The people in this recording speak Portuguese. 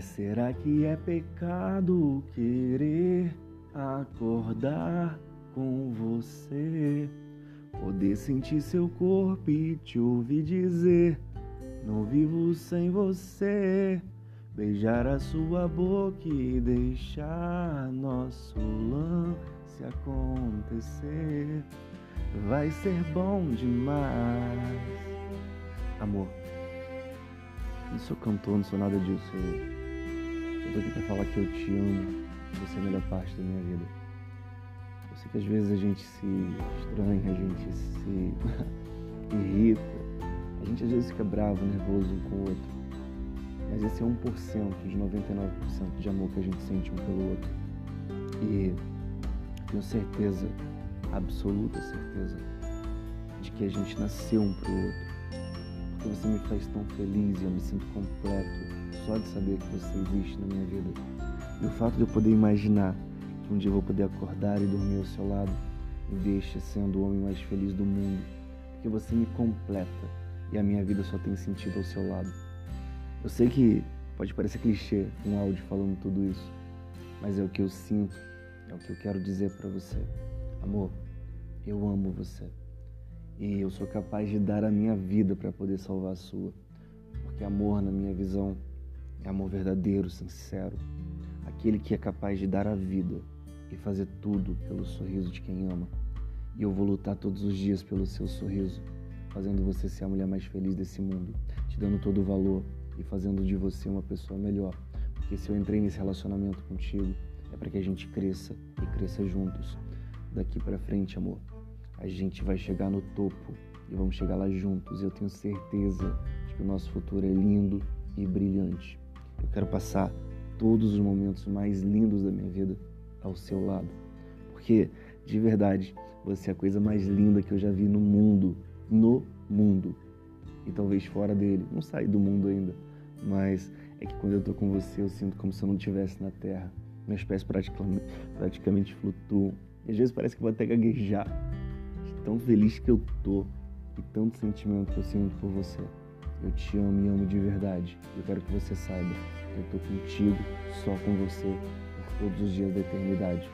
Mas será que é pecado querer acordar com você? Poder sentir seu corpo e te ouvir dizer: Não vivo sem você. Beijar a sua boca e deixar nosso lance acontecer. Vai ser bom demais. Amor, não sou cantor, não sou nada disso. Eu, eu tô aqui pra falar que eu te amo. Você é a melhor parte da minha vida. Eu sei que às vezes a gente se estranha, a gente se irrita, a gente às vezes fica bravo, nervoso um com o outro. Mas esse é 1% de 99% de amor que a gente sente um pelo outro. E tenho certeza, absoluta certeza, de que a gente nasceu um pro outro. Porque você me faz tão feliz e eu me sinto completo só de saber que você existe na minha vida. E o fato de eu poder imaginar que um dia eu vou poder acordar e dormir ao seu lado me deixa sendo o homem mais feliz do mundo. Porque você me completa e a minha vida só tem sentido ao seu lado. Eu sei que pode parecer clichê um áudio falando tudo isso, mas é o que eu sinto, é o que eu quero dizer para você. Amor, eu amo você. E eu sou capaz de dar a minha vida para poder salvar a sua. Porque amor, na minha visão, é amor verdadeiro, sincero. Aquele que é capaz de dar a vida e fazer tudo pelo sorriso de quem ama. E eu vou lutar todos os dias pelo seu sorriso, fazendo você ser a mulher mais feliz desse mundo, te dando todo o valor, e fazendo de você uma pessoa melhor. Porque se eu entrei nesse relacionamento contigo, é para que a gente cresça e cresça juntos. Daqui para frente, amor, a gente vai chegar no topo e vamos chegar lá juntos. Eu tenho certeza de que o nosso futuro é lindo e brilhante. Eu quero passar todos os momentos mais lindos da minha vida ao seu lado. Porque, de verdade, você é a coisa mais linda que eu já vi no mundo. No mundo. E talvez fora dele. Não saí do mundo ainda mas é que quando eu tô com você eu sinto como se eu não estivesse na terra. Meus pés praticamente, praticamente flutuam. E às vezes parece que vou até gaguejar. Tão feliz que eu tô e tanto sentimento que eu sinto por você. Eu te amo e amo de verdade. Eu quero que você saiba. Eu tô contigo, só com você, por todos os dias da eternidade.